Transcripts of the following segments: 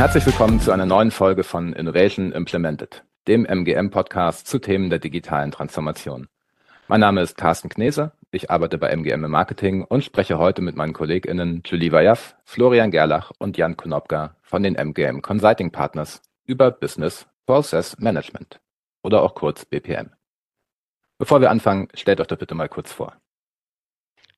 Herzlich willkommen zu einer neuen Folge von Innovation Implemented, dem MGM-Podcast zu Themen der digitalen Transformation. Mein Name ist Carsten Knese, ich arbeite bei MGM im Marketing und spreche heute mit meinen KollegInnen Julie Wajaf, Florian Gerlach und Jan Konopka von den MGM Consulting Partners über Business Process Management oder auch kurz BPM. Bevor wir anfangen, stellt euch doch bitte mal kurz vor.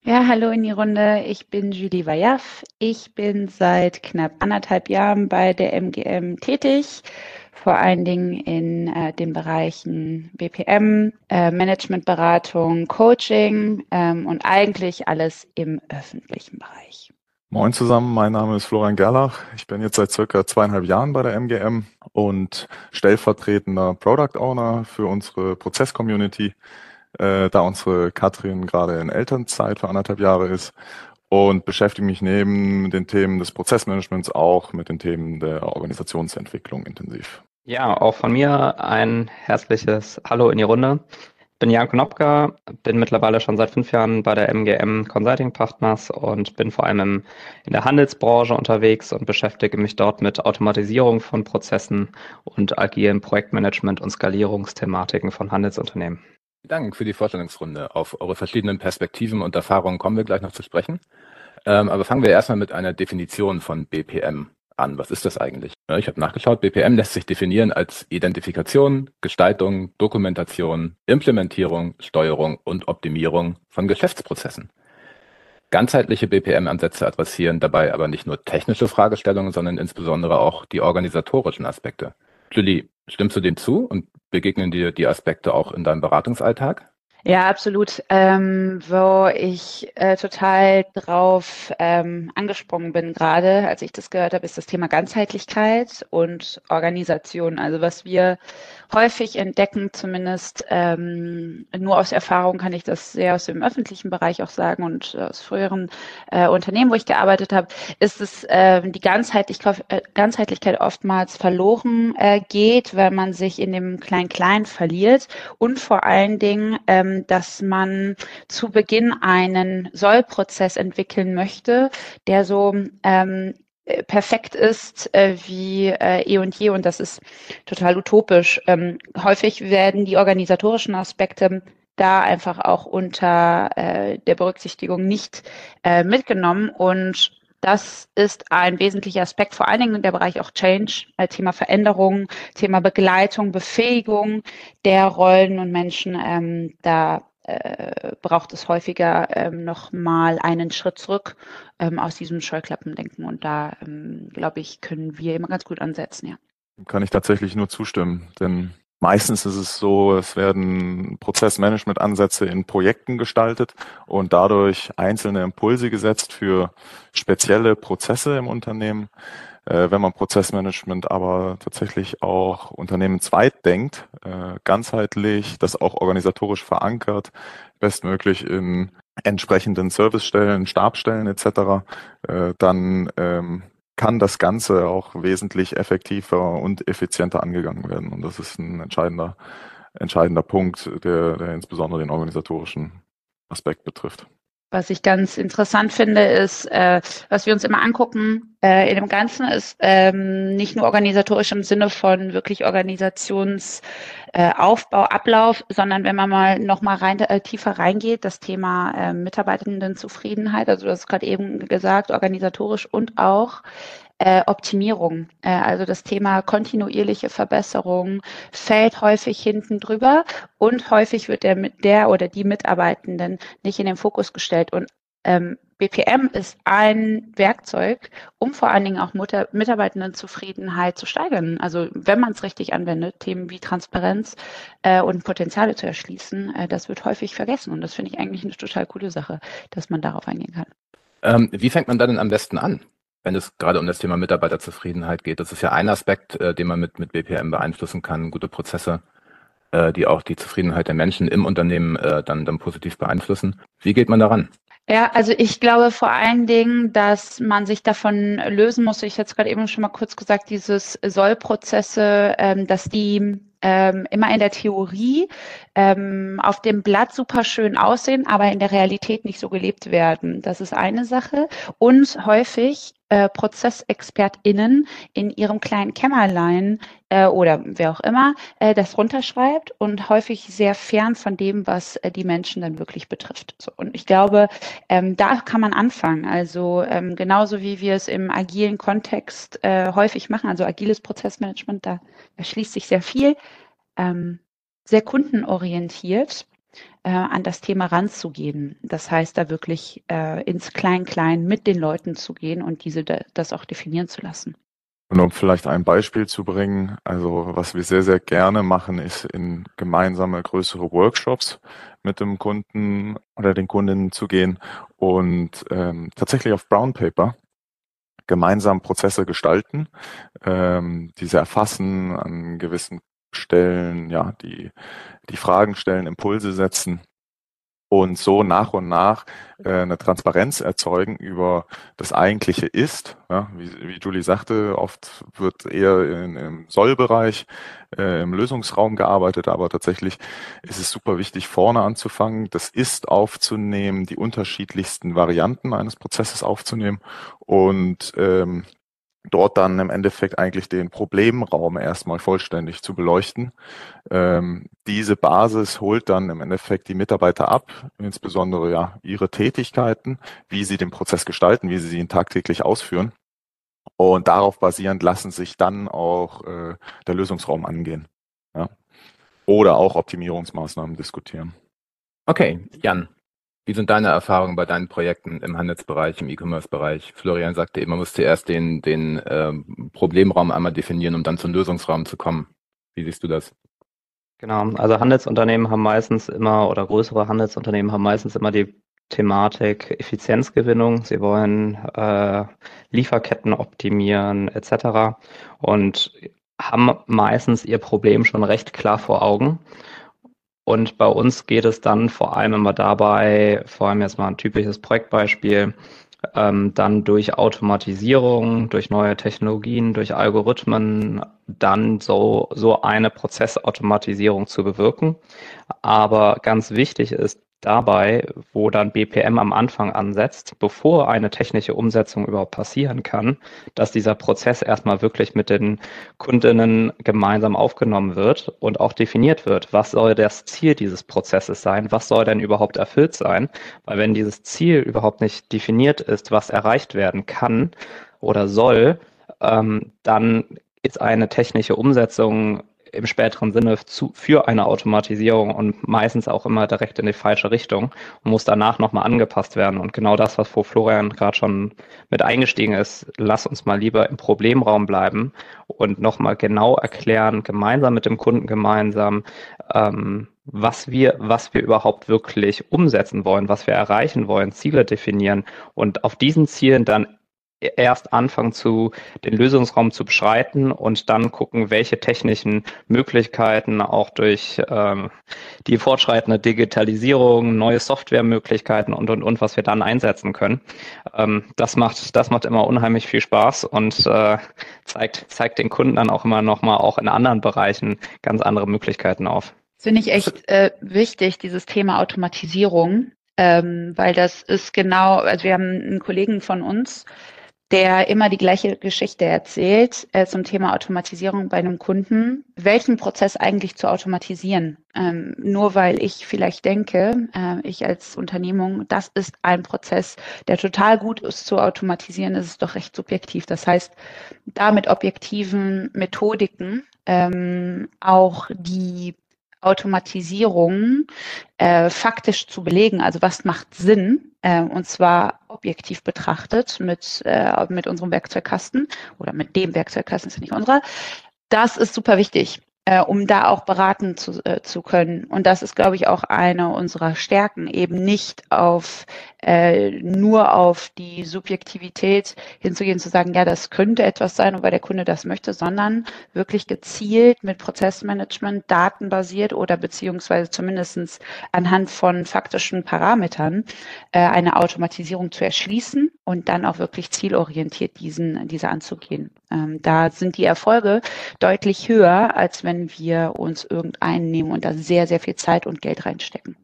Ja, hallo in die Runde. Ich bin Julie Wajaf. Ich bin seit knapp anderthalb Jahren bei der MGM tätig, vor allen Dingen in äh, den Bereichen BPM, äh, Managementberatung, Coaching ähm, und eigentlich alles im öffentlichen Bereich. Moin zusammen, mein Name ist Florian Gerlach. Ich bin jetzt seit circa zweieinhalb Jahren bei der MGM und stellvertretender Product Owner für unsere Prozess-Community äh, da unsere Katrin gerade in Elternzeit für anderthalb Jahre ist und beschäftige mich neben den Themen des Prozessmanagements auch mit den Themen der Organisationsentwicklung intensiv. Ja, auch von mir ein herzliches Hallo in die Runde. Ich bin Jan Knopka, bin mittlerweile schon seit fünf Jahren bei der MGM Consulting Partners und bin vor allem im, in der Handelsbranche unterwegs und beschäftige mich dort mit Automatisierung von Prozessen und agilen Projektmanagement und Skalierungsthematiken von Handelsunternehmen. Dank für die Vorstellungsrunde. Auf eure verschiedenen Perspektiven und Erfahrungen kommen wir gleich noch zu sprechen. Ähm, aber fangen wir erstmal mit einer Definition von BPM an. Was ist das eigentlich? Ich habe nachgeschaut, BPM lässt sich definieren als Identifikation, Gestaltung, Dokumentation, Implementierung, Steuerung und Optimierung von Geschäftsprozessen. Ganzheitliche BPM-Ansätze adressieren dabei aber nicht nur technische Fragestellungen, sondern insbesondere auch die organisatorischen Aspekte. Julie, stimmst du dem zu und begegnen dir die Aspekte auch in deinem Beratungsalltag? Ja, absolut. Ähm, wo ich äh, total drauf ähm, angesprungen bin gerade, als ich das gehört habe, ist das Thema Ganzheitlichkeit und Organisation. Also was wir häufig entdecken, zumindest ähm, nur aus Erfahrung kann ich das sehr aus dem öffentlichen Bereich auch sagen und aus früheren äh, Unternehmen, wo ich gearbeitet habe, ist es äh, die Ganzheitlichkeit, äh, Ganzheitlichkeit oftmals verloren äh, geht, weil man sich in dem Klein-Klein verliert und vor allen Dingen, ähm, dass man zu Beginn einen Sollprozess entwickeln möchte, der so ähm, äh, perfekt ist äh, wie äh, eh und je und das ist total utopisch. Ähm, häufig werden die organisatorischen Aspekte da einfach auch unter äh, der Berücksichtigung nicht äh, mitgenommen und das ist ein wesentlicher Aspekt, vor allen Dingen in der Bereich auch Change, Thema Veränderung, Thema Begleitung, Befähigung der Rollen und Menschen. Ähm, da äh, braucht es häufiger ähm, noch mal einen Schritt zurück ähm, aus diesem Scheuklappendenken. Und da, ähm, glaube ich, können wir immer ganz gut ansetzen, ja. Kann ich tatsächlich nur zustimmen, denn meistens ist es so, es werden Prozessmanagement-Ansätze in Projekten gestaltet und dadurch einzelne Impulse gesetzt für spezielle Prozesse im Unternehmen. Äh, wenn man Prozessmanagement aber tatsächlich auch unternehmensweit denkt, äh, ganzheitlich, das auch organisatorisch verankert, bestmöglich in entsprechenden Servicestellen, Stabstellen etc., äh, dann ähm, kann das Ganze auch wesentlich effektiver und effizienter angegangen werden. Und das ist ein entscheidender, entscheidender Punkt, der, der insbesondere den organisatorischen Aspekt betrifft. Was ich ganz interessant finde, ist, äh, was wir uns immer angucken äh, in dem Ganzen, ist ähm, nicht nur organisatorisch im Sinne von wirklich Organisationsaufbau, äh, Ablauf, sondern wenn man mal noch mal rein, äh, tiefer reingeht, das Thema äh, Mitarbeitendenzufriedenheit, also du hast gerade eben gesagt, organisatorisch und auch äh, Optimierung. Äh, also das Thema kontinuierliche Verbesserung fällt häufig hinten drüber und häufig wird der, der oder die Mitarbeitenden nicht in den Fokus gestellt. Und ähm, BPM ist ein Werkzeug, um vor allen Dingen auch Mutter Mitarbeitendenzufriedenheit zu steigern. Also wenn man es richtig anwendet, Themen wie Transparenz äh, und Potenziale zu erschließen, äh, das wird häufig vergessen. Und das finde ich eigentlich eine total coole Sache, dass man darauf eingehen kann. Ähm, wie fängt man da denn am besten an? Wenn es gerade um das Thema Mitarbeiterzufriedenheit geht. Das ist ja ein Aspekt, äh, den man mit, mit BPM beeinflussen kann, gute Prozesse, äh, die auch die Zufriedenheit der Menschen im Unternehmen äh, dann, dann positiv beeinflussen. Wie geht man daran? Ja, also ich glaube vor allen Dingen, dass man sich davon lösen muss. Ich hatte gerade eben schon mal kurz gesagt, dieses Sollprozesse, ähm, dass die ähm, immer in der Theorie ähm, auf dem Blatt super schön aussehen, aber in der Realität nicht so gelebt werden. Das ist eine Sache. Und häufig äh, ProzessexpertInnen in ihrem kleinen Kämmerlein äh, oder wer auch immer äh, das runterschreibt und häufig sehr fern von dem, was äh, die Menschen dann wirklich betrifft. So, und ich glaube, ähm, da kann man anfangen. Also ähm, genauso wie wir es im agilen Kontext äh, häufig machen, also agiles Prozessmanagement, da, da schließt sich sehr viel. Ähm, sehr kundenorientiert äh, an das Thema ranzugehen. Das heißt, da wirklich äh, ins Klein-Klein mit den Leuten zu gehen und diese das auch definieren zu lassen. Und um vielleicht ein Beispiel zu bringen, also was wir sehr, sehr gerne machen, ist in gemeinsame größere Workshops mit dem Kunden oder den Kundinnen zu gehen und ähm, tatsächlich auf Brown Paper gemeinsam Prozesse gestalten, ähm, diese erfassen, an gewissen stellen, ja, die, die Fragen stellen, Impulse setzen und so nach und nach äh, eine Transparenz erzeugen über das eigentliche Ist. Ja, wie, wie Julie sagte, oft wird eher in, im Sollbereich, äh, im Lösungsraum gearbeitet, aber tatsächlich ist es super wichtig, vorne anzufangen, das Ist aufzunehmen, die unterschiedlichsten Varianten eines Prozesses aufzunehmen und ähm, dort dann im Endeffekt eigentlich den Problemraum erstmal vollständig zu beleuchten. Ähm, diese Basis holt dann im Endeffekt die Mitarbeiter ab, insbesondere ja ihre Tätigkeiten, wie sie den Prozess gestalten, wie sie ihn tagtäglich ausführen. Und darauf basierend lassen sich dann auch äh, der Lösungsraum angehen. Ja? Oder auch Optimierungsmaßnahmen diskutieren. Okay, Jan, wie sind deine Erfahrungen bei deinen Projekten im Handelsbereich, im E-Commerce-Bereich? Florian sagte eben, man muss zuerst den, den ähm, Problemraum einmal definieren, um dann zum Lösungsraum zu kommen. Wie siehst du das? Genau, also Handelsunternehmen haben meistens immer, oder größere Handelsunternehmen haben meistens immer die Thematik Effizienzgewinnung. Sie wollen äh, Lieferketten optimieren etc. und haben meistens ihr Problem schon recht klar vor Augen und bei uns geht es dann vor allem immer dabei, vor allem jetzt mal ein typisches Projektbeispiel, ähm, dann durch Automatisierung, durch neue Technologien, durch Algorithmen dann so, so eine Prozessautomatisierung zu bewirken. Aber ganz wichtig ist dabei, wo dann BPM am Anfang ansetzt, bevor eine technische Umsetzung überhaupt passieren kann, dass dieser Prozess erstmal wirklich mit den Kundinnen gemeinsam aufgenommen wird und auch definiert wird, was soll das Ziel dieses Prozesses sein, was soll denn überhaupt erfüllt sein, weil wenn dieses Ziel überhaupt nicht definiert ist, was erreicht werden kann oder soll, ähm, dann ist eine technische Umsetzung im späteren Sinne zu, für eine Automatisierung und meistens auch immer direkt in die falsche Richtung und muss danach nochmal angepasst werden. Und genau das, was vor Florian gerade schon mit eingestiegen ist, lass uns mal lieber im Problemraum bleiben und nochmal genau erklären, gemeinsam mit dem Kunden gemeinsam, ähm, was wir, was wir überhaupt wirklich umsetzen wollen, was wir erreichen wollen, Ziele definieren und auf diesen Zielen dann erst anfangen zu den Lösungsraum zu beschreiten und dann gucken, welche technischen Möglichkeiten auch durch ähm, die fortschreitende Digitalisierung, neue Softwaremöglichkeiten und und und, was wir dann einsetzen können. Ähm, das macht das macht immer unheimlich viel Spaß und äh, zeigt zeigt den Kunden dann auch immer noch mal auch in anderen Bereichen ganz andere Möglichkeiten auf. Finde ich echt äh, wichtig, dieses Thema Automatisierung, ähm, weil das ist genau, also wir haben einen Kollegen von uns, der immer die gleiche Geschichte erzählt äh, zum Thema Automatisierung bei einem Kunden, welchen Prozess eigentlich zu automatisieren. Ähm, nur weil ich vielleicht denke, äh, ich als Unternehmung, das ist ein Prozess, der total gut ist zu automatisieren, ist es doch recht subjektiv. Das heißt, da mit objektiven Methodiken ähm, auch die Automatisierung äh, faktisch zu belegen. Also was macht Sinn? Äh, und zwar objektiv betrachtet mit, äh, mit unserem Werkzeugkasten oder mit dem Werkzeugkasten, ist ja nicht unserer. Das ist super wichtig äh, um da auch beraten zu, äh, zu können. Und das ist, glaube ich, auch eine unserer Stärken, eben nicht auf äh, nur auf die Subjektivität hinzugehen, zu sagen, ja, das könnte etwas sein, weil der Kunde das möchte, sondern wirklich gezielt mit Prozessmanagement, datenbasiert oder beziehungsweise zumindestens anhand von faktischen Parametern äh, eine Automatisierung zu erschließen und dann auch wirklich zielorientiert diesen, diese anzugehen. Ähm, da sind die Erfolge deutlich höher, als wenn wir uns irgendeinen nehmen und da sehr, sehr viel Zeit und Geld reinstecken.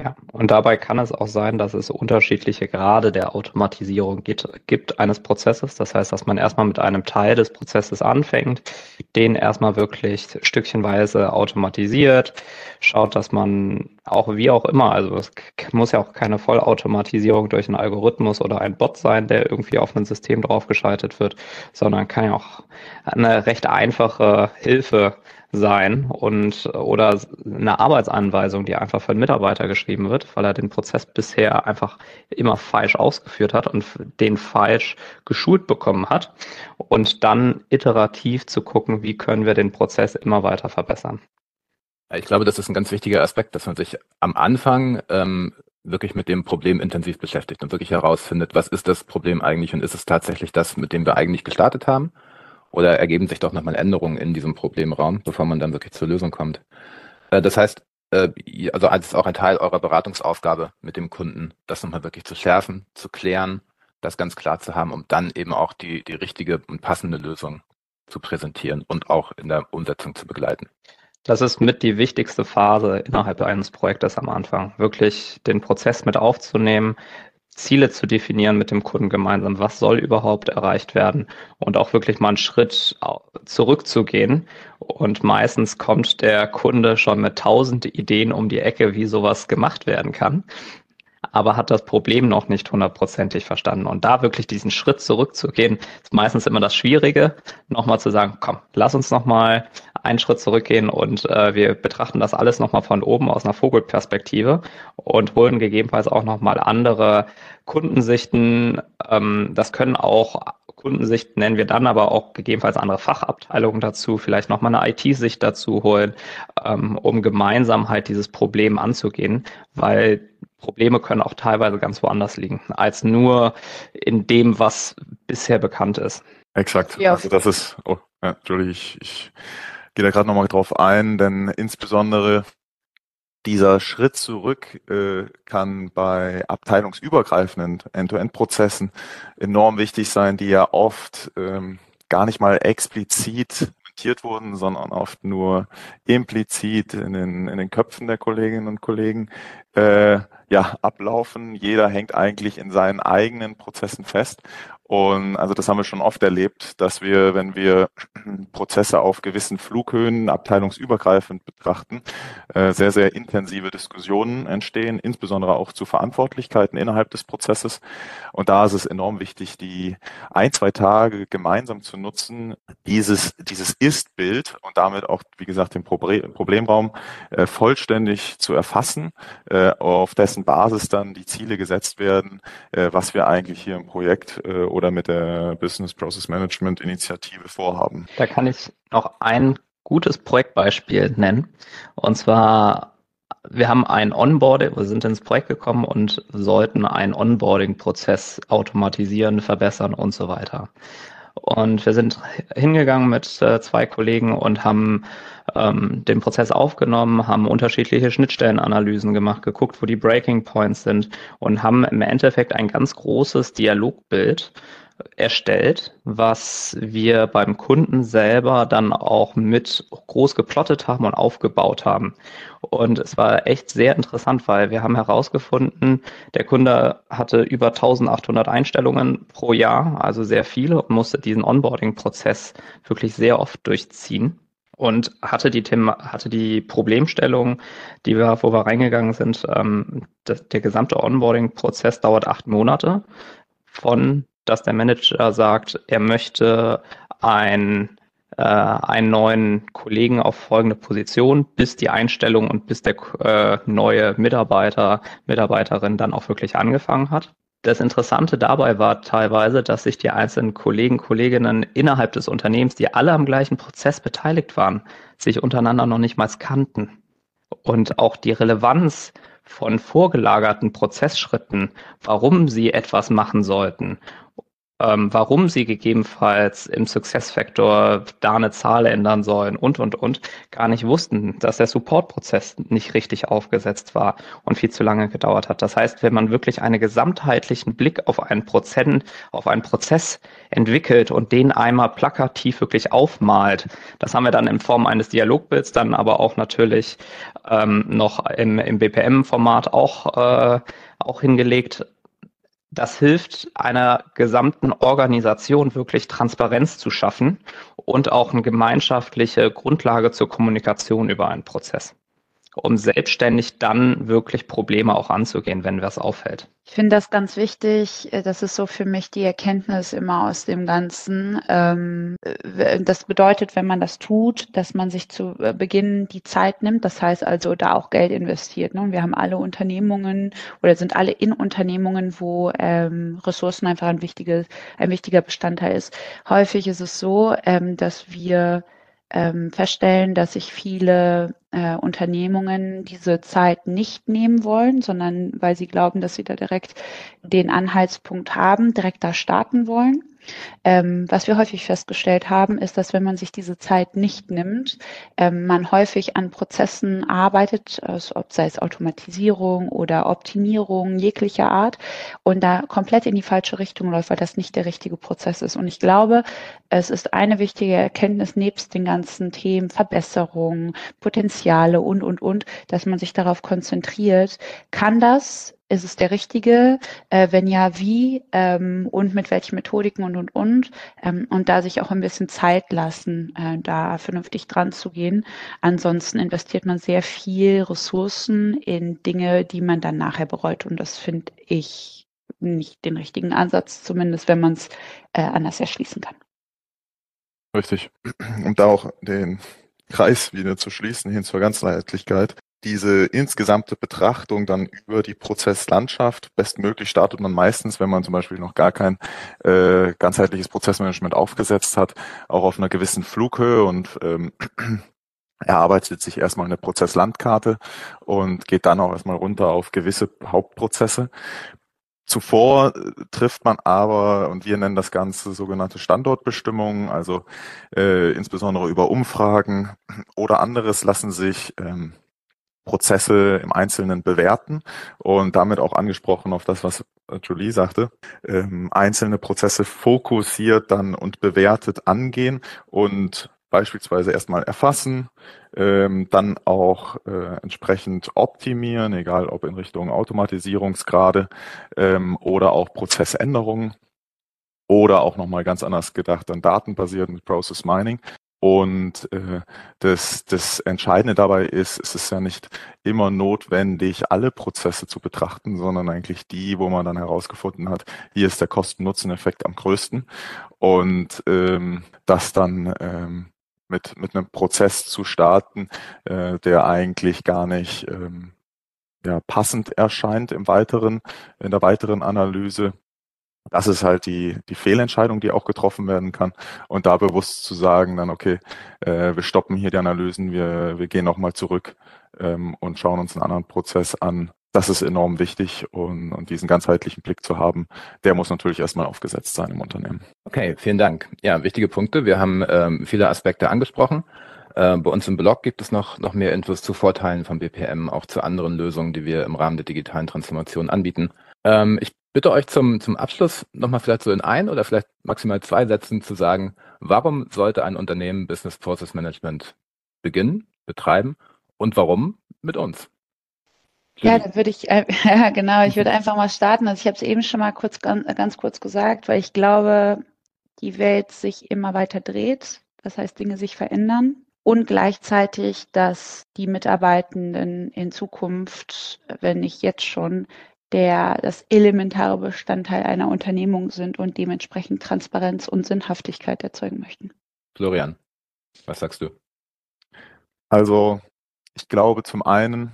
Ja, und dabei kann es auch sein, dass es unterschiedliche Grade der Automatisierung gibt, gibt eines Prozesses. Das heißt, dass man erstmal mit einem Teil des Prozesses anfängt, den erstmal wirklich stückchenweise automatisiert, schaut, dass man auch wie auch immer, also es muss ja auch keine Vollautomatisierung durch einen Algorithmus oder ein Bot sein, der irgendwie auf ein System draufgeschaltet wird, sondern kann ja auch eine recht einfache Hilfe sein und oder eine Arbeitsanweisung, die einfach für einen Mitarbeiter geschrieben wird, weil er den Prozess bisher einfach immer falsch ausgeführt hat und den falsch geschult bekommen hat und dann iterativ zu gucken, wie können wir den Prozess immer weiter verbessern. Ich glaube, das ist ein ganz wichtiger Aspekt, dass man sich am Anfang ähm, wirklich mit dem Problem intensiv beschäftigt und wirklich herausfindet, was ist das Problem eigentlich und ist es tatsächlich das, mit dem wir eigentlich gestartet haben? Oder ergeben sich doch nochmal Änderungen in diesem Problemraum, bevor man dann wirklich zur Lösung kommt. Äh, das heißt, äh, also als auch ein Teil eurer Beratungsaufgabe mit dem Kunden, das nochmal wirklich zu schärfen, zu klären, das ganz klar zu haben, um dann eben auch die, die richtige und passende Lösung zu präsentieren und auch in der Umsetzung zu begleiten. Das ist mit die wichtigste Phase innerhalb eines Projektes am Anfang. Wirklich den Prozess mit aufzunehmen, Ziele zu definieren mit dem Kunden gemeinsam. Was soll überhaupt erreicht werden? Und auch wirklich mal einen Schritt zurückzugehen. Und meistens kommt der Kunde schon mit tausend Ideen um die Ecke, wie sowas gemacht werden kann aber hat das Problem noch nicht hundertprozentig verstanden. Und da wirklich diesen Schritt zurückzugehen, ist meistens immer das Schwierige, nochmal zu sagen, komm, lass uns nochmal einen Schritt zurückgehen und äh, wir betrachten das alles nochmal von oben aus einer Vogelperspektive und holen gegebenenfalls auch nochmal andere Kundensichten. Ähm, das können auch Kundensicht nennen wir dann aber auch gegebenenfalls andere Fachabteilungen dazu, vielleicht nochmal eine IT-Sicht dazu holen, ähm, um gemeinsam halt dieses Problem anzugehen, weil Probleme können auch teilweise ganz woanders liegen, als nur in dem, was bisher bekannt ist. Exakt. Ja. Also das ist, oh, ja, Entschuldigung, ich, ich gehe da gerade nochmal drauf ein, denn insbesondere dieser Schritt zurück äh, kann bei abteilungsübergreifenden End-to-End-Prozessen enorm wichtig sein, die ja oft ähm, gar nicht mal explizit diskutiert wurden, sondern oft nur implizit in den, in den Köpfen der Kolleginnen und Kollegen äh, ja, ablaufen. Jeder hängt eigentlich in seinen eigenen Prozessen fest und also das haben wir schon oft erlebt, dass wir, wenn wir Prozesse auf gewissen Flughöhen abteilungsübergreifend betrachten, äh, sehr, sehr intensive Diskussionen entstehen, insbesondere auch zu Verantwortlichkeiten innerhalb des Prozesses. Und da ist es enorm wichtig, die ein, zwei Tage gemeinsam zu nutzen, dieses, dieses Ist-Bild und damit auch, wie gesagt, den Problemraum äh, vollständig zu erfassen, äh, auf dessen Basis dann die Ziele gesetzt werden, was wir eigentlich hier im Projekt oder mit der Business Process Management Initiative vorhaben. Da kann ich noch ein gutes Projektbeispiel nennen. Und zwar, wir haben ein Onboarding, wir sind ins Projekt gekommen und sollten einen Onboarding-Prozess automatisieren, verbessern und so weiter. Und wir sind hingegangen mit äh, zwei Kollegen und haben ähm, den Prozess aufgenommen, haben unterschiedliche Schnittstellenanalysen gemacht, geguckt, wo die Breaking Points sind und haben im Endeffekt ein ganz großes Dialogbild erstellt, was wir beim Kunden selber dann auch mit groß geplottet haben und aufgebaut haben. Und es war echt sehr interessant, weil wir haben herausgefunden, der Kunde hatte über 1800 Einstellungen pro Jahr, also sehr viele und musste diesen Onboarding-Prozess wirklich sehr oft durchziehen und hatte die Thema, hatte die Problemstellung, die wir, wo wir reingegangen sind, ähm, das, der gesamte Onboarding-Prozess dauert acht Monate von dass der Manager sagt, er möchte ein, äh, einen neuen Kollegen auf folgende Position, bis die Einstellung und bis der äh, neue Mitarbeiter, Mitarbeiterin dann auch wirklich angefangen hat. Das Interessante dabei war teilweise, dass sich die einzelnen Kollegen, Kolleginnen innerhalb des Unternehmens, die alle am gleichen Prozess beteiligt waren, sich untereinander noch nicht mal kannten. Und auch die Relevanz von vorgelagerten Prozessschritten, warum sie etwas machen sollten ähm, warum sie gegebenenfalls im Success Factor da eine Zahl ändern sollen und, und, und, gar nicht wussten, dass der Support-Prozess nicht richtig aufgesetzt war und viel zu lange gedauert hat. Das heißt, wenn man wirklich einen gesamtheitlichen Blick auf einen Prozent, auf einen Prozess entwickelt und den einmal plakativ wirklich aufmalt, das haben wir dann in Form eines Dialogbilds, dann aber auch natürlich ähm, noch im, im BPM-Format auch, äh, auch hingelegt, das hilft einer gesamten Organisation wirklich Transparenz zu schaffen und auch eine gemeinschaftliche Grundlage zur Kommunikation über einen Prozess um selbstständig dann wirklich Probleme auch anzugehen, wenn was auffällt. Ich finde das ganz wichtig. Äh, das ist so für mich die Erkenntnis immer aus dem Ganzen. Ähm, das bedeutet, wenn man das tut, dass man sich zu äh, Beginn die Zeit nimmt. Das heißt also, da auch Geld investiert. Ne? wir haben alle Unternehmungen oder sind alle in Unternehmungen, wo ähm, Ressourcen einfach ein, wichtiger Bestandteil ist. Häufig ist es so, ähm, dass wir ähm, feststellen, dass sich viele äh, Unternehmungen diese Zeit nicht nehmen wollen, sondern weil sie glauben, dass sie da direkt den Anhaltspunkt haben, direkt da starten wollen. Ähm, was wir häufig festgestellt haben, ist, dass wenn man sich diese Zeit nicht nimmt, ähm, man häufig an Prozessen arbeitet, also ob sei es Automatisierung oder Optimierung jeglicher Art und da komplett in die falsche Richtung läuft, weil das nicht der richtige Prozess ist. Und ich glaube, es ist eine wichtige Erkenntnis nebst den ganzen Themen Verbesserung, Potenziale und, und, und, dass man sich darauf konzentriert, kann das ist es der richtige? Äh, wenn ja, wie ähm, und mit welchen Methodiken und und und ähm, und da sich auch ein bisschen Zeit lassen, äh, da vernünftig dran zu gehen. Ansonsten investiert man sehr viel Ressourcen in Dinge, die man dann nachher bereut und das finde ich nicht den richtigen Ansatz, zumindest wenn man es äh, anders erschließen kann. Richtig. Um da auch den Kreis wieder zu schließen hin zur Ganzheitlichkeit diese insgesamte Betrachtung dann über die Prozesslandschaft bestmöglich startet man meistens, wenn man zum Beispiel noch gar kein äh, ganzheitliches Prozessmanagement aufgesetzt hat, auch auf einer gewissen Flughöhe und ähm, erarbeitet sich erstmal eine Prozesslandkarte und geht dann auch erstmal runter auf gewisse Hauptprozesse. Zuvor äh, trifft man aber, und wir nennen das Ganze sogenannte Standortbestimmungen, also äh, insbesondere über Umfragen oder anderes lassen sich ähm, Prozesse im Einzelnen bewerten und damit auch angesprochen auf das, was Julie sagte, ähm, einzelne Prozesse fokussiert dann und bewertet angehen und beispielsweise erstmal erfassen, ähm, dann auch äh, entsprechend optimieren, egal ob in Richtung Automatisierungsgrade ähm, oder auch Prozessänderungen oder auch nochmal ganz anders gedacht, dann datenbasiert mit Process Mining. Und äh, das, das Entscheidende dabei ist, es ist ja nicht immer notwendig, alle Prozesse zu betrachten, sondern eigentlich die, wo man dann herausgefunden hat, hier ist der Kosten-Nutzen-Effekt am größten. Und ähm, das dann ähm, mit, mit einem Prozess zu starten, äh, der eigentlich gar nicht ähm, ja, passend erscheint im weiteren, in der weiteren Analyse, das ist halt die, die Fehlentscheidung, die auch getroffen werden kann. Und da bewusst zu sagen, dann, okay, äh, wir stoppen hier die Analysen, wir, wir gehen nochmal zurück ähm, und schauen uns einen anderen Prozess an. Das ist enorm wichtig und, und diesen ganzheitlichen Blick zu haben, der muss natürlich erstmal aufgesetzt sein im Unternehmen. Okay, vielen Dank. Ja, wichtige Punkte. Wir haben ähm, viele Aspekte angesprochen. Äh, bei uns im Blog gibt es noch, noch mehr Infos zu Vorteilen von BPM, auch zu anderen Lösungen, die wir im Rahmen der digitalen Transformation anbieten. Ähm, ich bitte euch zum, zum Abschluss nochmal vielleicht so in ein oder vielleicht maximal zwei Sätzen zu sagen, warum sollte ein Unternehmen Business Process Management beginnen, betreiben und warum mit uns? Ja, dann würde ich, äh, ja genau, ich würde einfach mal starten. Also ich habe es eben schon mal kurz, ganz, ganz kurz gesagt, weil ich glaube, die Welt sich immer weiter dreht. Das heißt, Dinge sich verändern und gleichzeitig, dass die Mitarbeitenden in Zukunft, wenn nicht jetzt schon, der das elementare Bestandteil einer Unternehmung sind und dementsprechend Transparenz und Sinnhaftigkeit erzeugen möchten. Florian, was sagst du? Also ich glaube zum einen,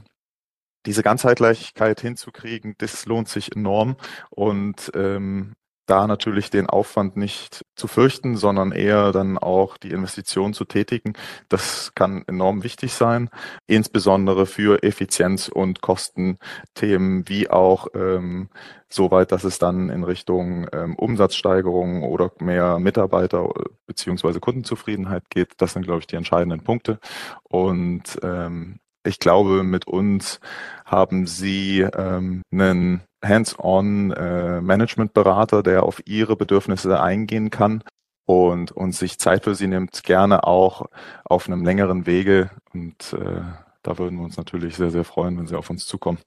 diese Ganzheitlichkeit hinzukriegen, das lohnt sich enorm und ähm, da natürlich den Aufwand nicht zu fürchten, sondern eher dann auch die Investition zu tätigen. Das kann enorm wichtig sein, insbesondere für Effizienz- und Kostenthemen, wie auch ähm, soweit, dass es dann in Richtung ähm, Umsatzsteigerung oder mehr Mitarbeiter beziehungsweise Kundenzufriedenheit geht. Das sind, glaube ich, die entscheidenden Punkte. Und ähm, ich glaube, mit uns haben Sie ähm, einen hands-on äh, Management-Berater, der auf Ihre Bedürfnisse eingehen kann und, und sich Zeit für Sie nimmt, gerne auch auf einem längeren Wege. Und äh, da würden wir uns natürlich sehr, sehr freuen, wenn Sie auf uns zukommen.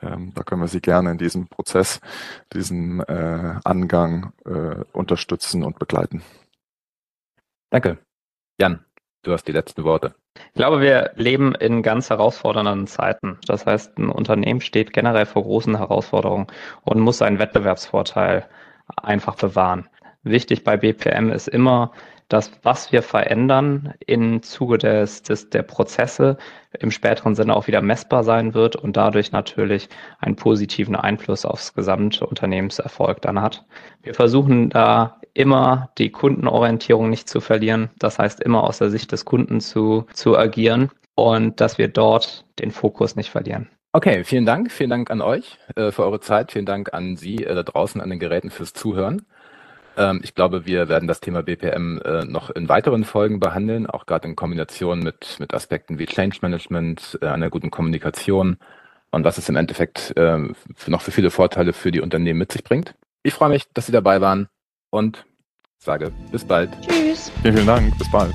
Ähm, da können wir Sie gerne in diesem Prozess, diesem äh, Angang äh, unterstützen und begleiten. Danke. Jan, du hast die letzten Worte. Ich glaube, wir leben in ganz herausfordernden Zeiten. Das heißt, ein Unternehmen steht generell vor großen Herausforderungen und muss seinen Wettbewerbsvorteil einfach bewahren. Wichtig bei BPM ist immer, dass was wir verändern im Zuge des, des, der Prozesse im späteren Sinne auch wieder messbar sein wird und dadurch natürlich einen positiven Einfluss aufs gesamte Unternehmenserfolg dann hat. Wir versuchen da immer die Kundenorientierung nicht zu verlieren. Das heißt, immer aus der Sicht des Kunden zu, zu agieren und dass wir dort den Fokus nicht verlieren. Okay, vielen Dank. Vielen Dank an euch äh, für eure Zeit. Vielen Dank an Sie äh, da draußen an den Geräten fürs Zuhören. Ähm, ich glaube, wir werden das Thema BPM äh, noch in weiteren Folgen behandeln, auch gerade in Kombination mit, mit Aspekten wie Change Management, äh, einer guten Kommunikation und was es im Endeffekt äh, für noch für viele Vorteile für die Unternehmen mit sich bringt. Ich freue mich, dass Sie dabei waren und sage bis bald. Tschüss. Vielen, vielen Dank. Bis bald.